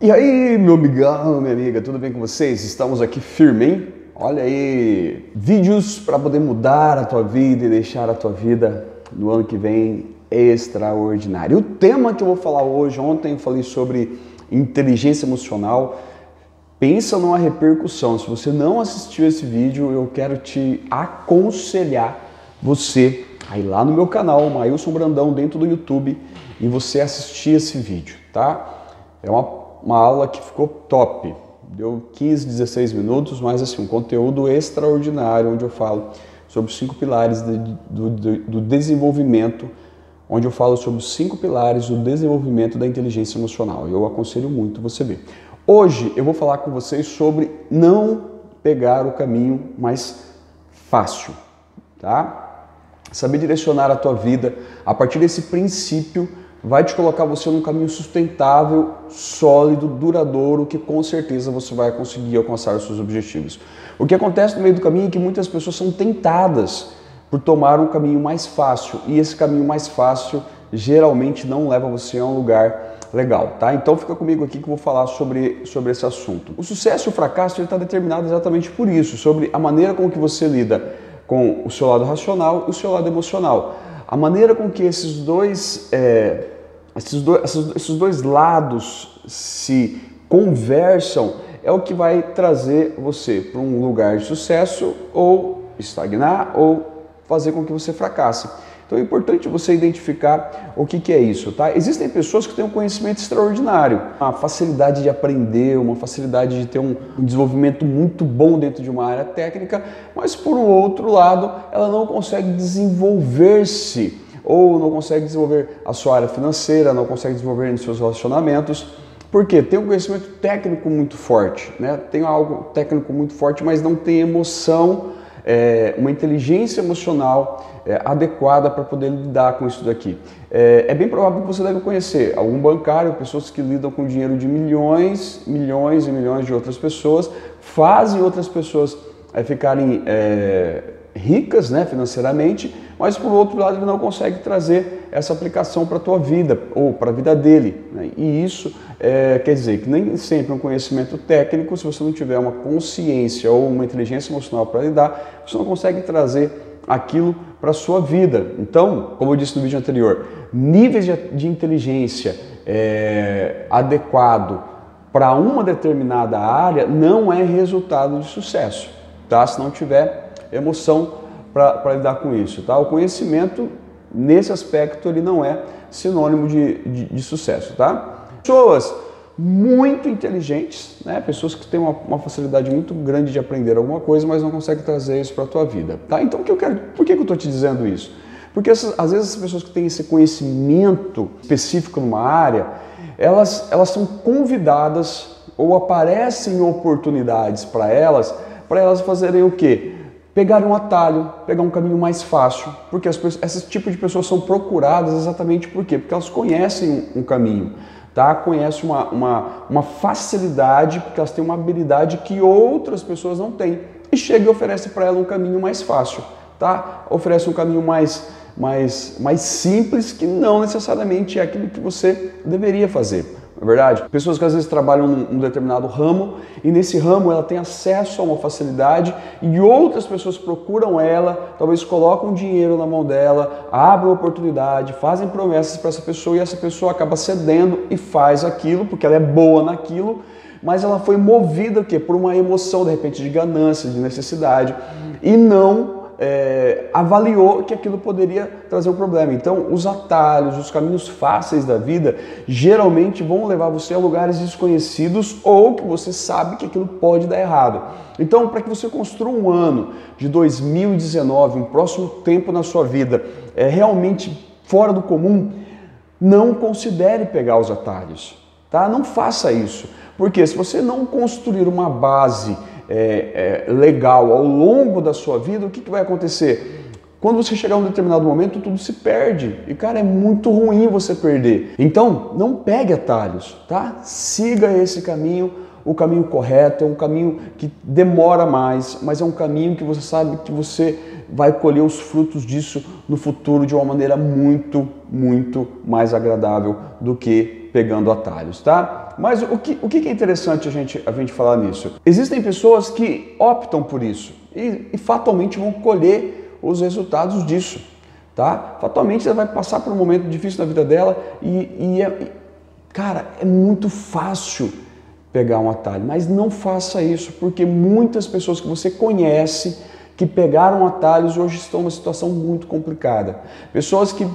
E aí, meu amigão, minha amiga, tudo bem com vocês? Estamos aqui firme, hein? Olha aí, vídeos para poder mudar a tua vida e deixar a tua vida no ano que vem extraordinária. O tema que eu vou falar hoje, ontem eu falei sobre inteligência emocional. Pensa numa repercussão. Se você não assistiu esse vídeo, eu quero te aconselhar você a ir lá no meu canal, Mailson Brandão, dentro do YouTube, e você assistir esse vídeo, tá? É uma uma aula que ficou top. Deu 15, 16 minutos, mas assim, um conteúdo extraordinário, onde eu falo sobre os cinco pilares de, do, do desenvolvimento, onde eu falo sobre os cinco pilares do desenvolvimento da inteligência emocional. Eu aconselho muito você ver. Hoje eu vou falar com vocês sobre não pegar o caminho mais fácil, tá? Saber direcionar a tua vida a partir desse princípio vai te colocar você num caminho sustentável, sólido, duradouro, que com certeza você vai conseguir alcançar os seus objetivos. O que acontece no meio do caminho é que muitas pessoas são tentadas por tomar um caminho mais fácil, e esse caminho mais fácil geralmente não leva você a um lugar legal, tá? Então fica comigo aqui que eu vou falar sobre, sobre esse assunto. O sucesso e o fracasso está determinado exatamente por isso, sobre a maneira com que você lida com o seu lado racional e o seu lado emocional. A maneira com que esses dois, é, esses, dois, esses dois lados se conversam é o que vai trazer você para um lugar de sucesso ou estagnar ou fazer com que você fracasse. Então é importante você identificar o que, que é isso, tá? Existem pessoas que têm um conhecimento extraordinário, uma facilidade de aprender, uma facilidade de ter um, desenvolvimento muito bom dentro de uma área técnica, mas por um outro lado, ela não consegue desenvolver-se ou não consegue desenvolver a sua área financeira, não consegue desenvolver nos seus relacionamentos. Porque tem um conhecimento técnico muito forte, né? tem algo técnico muito forte, mas não tem emoção é, uma inteligência emocional é, adequada para poder lidar com isso daqui. É, é, bem provável que você deve conhecer algum bancário, pessoas que lidam com dinheiro de milhões, milhões e milhões de outras pessoas, fazem outras pessoas é, ficarem é, ricas né, financeiramente, mas por outro lado ele não consegue trazer essa aplicação para a tua vida ou para a vida dele. Né? E isso é, quer dizer que nem sempre um conhecimento técnico, se você não tiver uma consciência ou uma inteligência emocional para lidar, você não consegue trazer aquilo para a sua vida. Então, como eu disse no vídeo anterior, níveis de, de inteligência é, adequado para uma determinada área não é resultado de sucesso, tá? Se não tiver emoção para lidar com isso, tá? O conhecimento nesse aspecto ele não é sinônimo de, de, de sucesso, tá? Pessoas muito inteligentes, né? pessoas que têm uma, uma, facilidade muito grande de aprender alguma coisa, mas não conseguem trazer isso para a tua vida. Tá? Então, o que eu quero, por que, que eu estou te dizendo isso? Porque essas, às vezes as pessoas que têm esse conhecimento específico numa área, elas, elas são convidadas ou aparecem oportunidades para elas, para elas fazerem o quê? Pegar um atalho, pegar um caminho mais fácil, porque as, esse tipo de pessoas são procuradas exatamente por quê? Porque elas conhecem um, um caminho tá? conhece uma, uma, uma facilidade, porque elas têm uma habilidade que outras pessoas não têm. E chega e oferece para ela um caminho mais fácil, tá? oferece um caminho mais, mais, mais simples, que não necessariamente é aquilo que você deveria fazer é verdade? Pessoas que às vezes trabalham num, determinado ramo e nesse ramo ela tem acesso a uma facilidade e outras pessoas procuram ela, talvez colocam dinheiro na mão dela, abrem oportunidade, fazem promessas para essa pessoa e essa pessoa acaba cedendo e faz aquilo porque ela é boa naquilo, mas ela foi movida o quê? por uma emoção de repente de ganância, de necessidade e não é, avaliou que aquilo poderia trazer um problema. Então, os atalhos, os caminhos fáceis da vida, geralmente vão levar você a lugares desconhecidos ou que você sabe que aquilo pode dar errado. Então, para que você construa um ano de 2019, um próximo tempo na sua vida, é realmente fora do comum, não considere pegar os atalhos, tá? Não faça isso, porque se você não construir uma base é, é, legal ao longo da sua vida, o que, que vai acontecer? Quando você chegar a um determinado momento, tudo se perde. E, cara, é muito ruim você perder. Então, não pegue atalhos, tá? Siga esse caminho, o caminho correto, é um caminho que demora mais, mas é um caminho que você sabe que você vai colher os frutos disso no futuro de uma maneira muito, muito mais agradável do que pegando atalhos, tá? Mas o que, o que é interessante a gente, a gente falar nisso? Existem pessoas que optam por isso e, e fatalmente vão colher os resultados disso, tá? Fatalmente ela vai passar por um momento difícil na vida dela e, e é, cara, é muito fácil pegar um atalho, mas não faça isso, porque muitas pessoas que você conhece que pegaram atalhos hoje estão numa situação muito complicada. Pessoas que,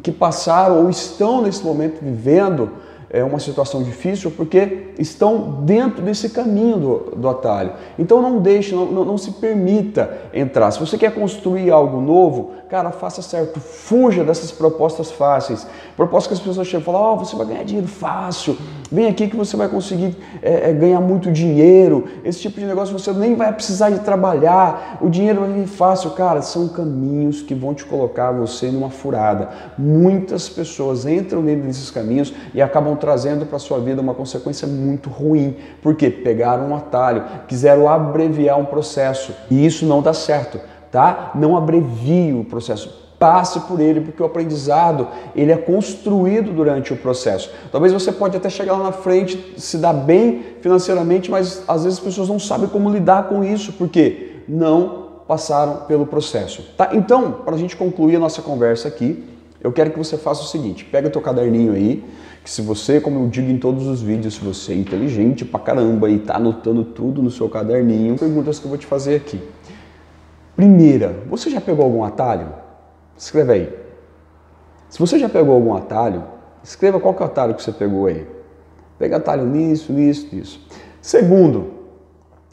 que passaram ou estão nesse momento vivendo é uma situação difícil porque estão dentro desse caminho do, do atalho. Então não deixe, não, não, não, se permita entrar. Se você quer construir algo novo, cara, faça certo. Fuja dessas propostas fáceis. Propostas que as pessoas chegam e falam, oh, você vai ganhar dinheiro fácil, vem aqui que você vai conseguir é, é, ganhar muito dinheiro. Esse tipo de negócio você nem vai precisar de trabalhar, o dinheiro vai vir fácil. Cara, são caminhos que vão te colocar você numa furada. Muitas pessoas entram dentro desses caminhos e acabam trazendo para sua vida uma consequência muito ruim, porque pegaram um atalho, quiseram abreviar um processo e isso não dá certo, tá? Não abrevie o processo, passe por ele, porque o aprendizado ele é construído durante o processo. Talvez você pode até chegar lá na frente, se dar bem financeiramente, mas às vezes as pessoas não sabem como lidar com isso, porque não passaram pelo processo. Tá? Então, para a gente concluir a nossa conversa aqui, eu quero que você faça o seguinte: pega teu caderninho aí, que se você, como eu digo em todos os vídeos, se você é inteligente pra caramba e tá anotando tudo no seu caderninho, perguntas que eu vou te fazer aqui. Primeira, você já pegou algum atalho? Escreve aí. Se você já pegou algum atalho, escreva qual que é o atalho que você pegou aí. Pega atalho nisso, nisso, nisso. Segundo,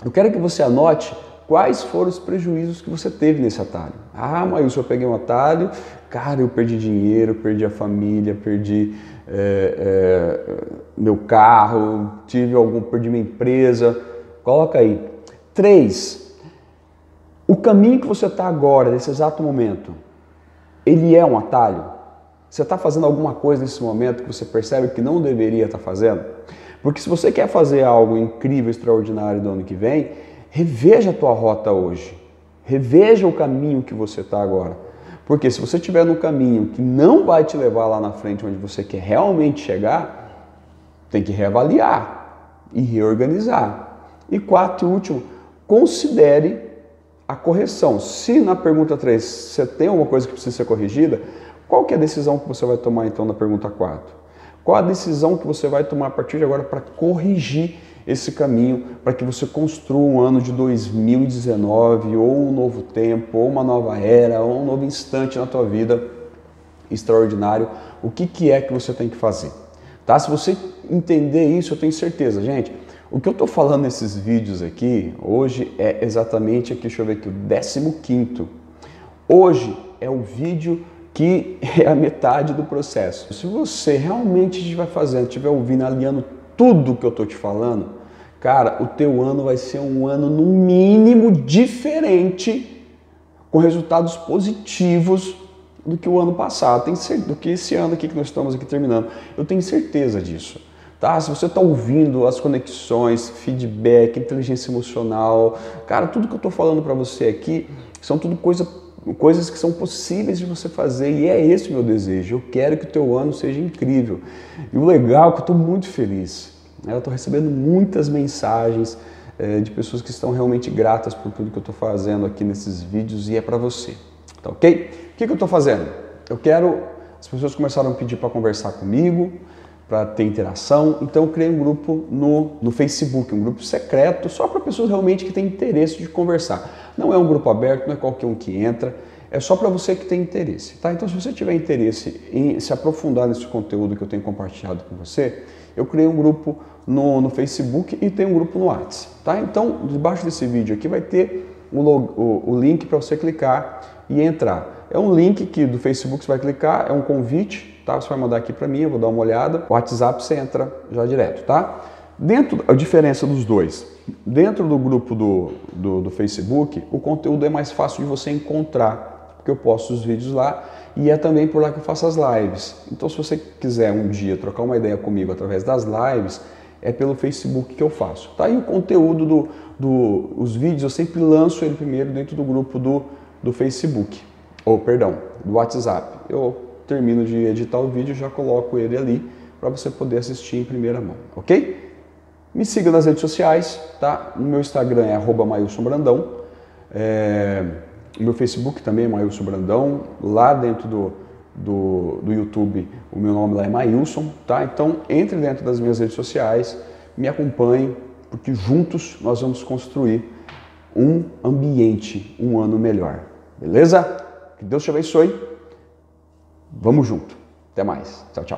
eu quero que você anote quais foram os prejuízos que você teve nesse atalho. Ah, mas eu peguei um atalho, cara, eu perdi dinheiro, perdi a família, perdi é, é, meu carro, tive algum, perdi minha empresa. Coloca aí. Três, o caminho que você está agora, nesse exato momento, ele é um atalho? Você está fazendo alguma coisa nesse momento que você percebe que não deveria estar tá fazendo? Porque se você quer fazer algo incrível, extraordinário do ano que vem, reveja a tua rota hoje. Reveja o caminho que você está agora. Porque se você estiver no caminho que não vai te levar lá na frente onde você quer realmente chegar, tem que reavaliar e reorganizar. E quatro e último, considere a correção. Se na pergunta 3 você tem alguma coisa que precisa ser corrigida, qual que é a decisão que você vai tomar então na pergunta 4? Qual a decisão que você vai tomar a partir de agora para corrigir esse caminho para que você construa um ano de 2019 ou um novo tempo, ou uma nova era, ou um novo instante na tua vida extraordinário. O que, que é que você tem que fazer? Tá? Se você entender isso, eu tenho certeza, gente. O que eu estou falando nesses vídeos aqui hoje é exatamente aqui, deixa eu ver aqui, o 15. Hoje é o vídeo que é a metade do processo. Se você realmente estiver fazendo, estiver ouvindo, alinhando tudo que eu estou te falando, cara, o teu ano vai ser um ano no mínimo diferente, com resultados positivos do que o ano passado, do que esse ano aqui que nós estamos aqui terminando. Eu tenho certeza disso. Tá? Se você está ouvindo as conexões, feedback, inteligência emocional, cara, tudo que eu estou falando para você aqui são tudo coisa, coisas que são possíveis de você fazer e é esse o meu desejo. Eu quero que o teu ano seja incrível. E o legal é que eu estou muito feliz. Né? Eu estou recebendo muitas mensagens é, de pessoas que estão realmente gratas por tudo que eu estou fazendo aqui nesses vídeos e é para você. Tá ok? O que, que eu estou fazendo? Eu quero. As pessoas começaram a pedir para conversar comigo para ter interação. Então eu criei um grupo no, no Facebook, um grupo secreto, só para pessoas realmente que têm interesse de conversar. Não é um grupo aberto, não é qualquer um que entra, é só para você que tem interesse. Tá? Então se você tiver interesse em se aprofundar nesse conteúdo que eu tenho compartilhado com você, eu criei um grupo no, no Facebook e tem um grupo no WhatsApp. Tá? Então debaixo desse vídeo aqui vai ter o, o, o link para você clicar e entrar. É um link que do Facebook você vai clicar, é um convite tá? Você vai mandar aqui para mim, eu vou dar uma olhada. O WhatsApp você entra já direto, tá? Dentro, a diferença dos dois, dentro do grupo do, do, do Facebook, o conteúdo é mais fácil de você encontrar, porque eu posto os vídeos lá e é também por lá que eu faço as lives. Então, se você quiser um dia trocar uma ideia comigo através das lives, é pelo Facebook que eu faço. Tá aí o conteúdo do, do os vídeos, eu sempre lanço ele primeiro dentro do grupo do do Facebook, ou perdão, do WhatsApp. Eu termino de editar o vídeo, já coloco ele ali para você poder assistir em primeira mão, ok? Me siga nas redes sociais, tá? No meu Instagram é arroba. É... O meu Facebook também é Mailson Brandão. Lá dentro do, do, do YouTube, o meu nome lá é Mailson, tá? Então entre dentro das minhas redes sociais, me acompanhe, porque juntos nós vamos construir um ambiente, um ano melhor. Beleza? Que Deus te abençoe. Vamos junto. Até mais. Tchau, tchau.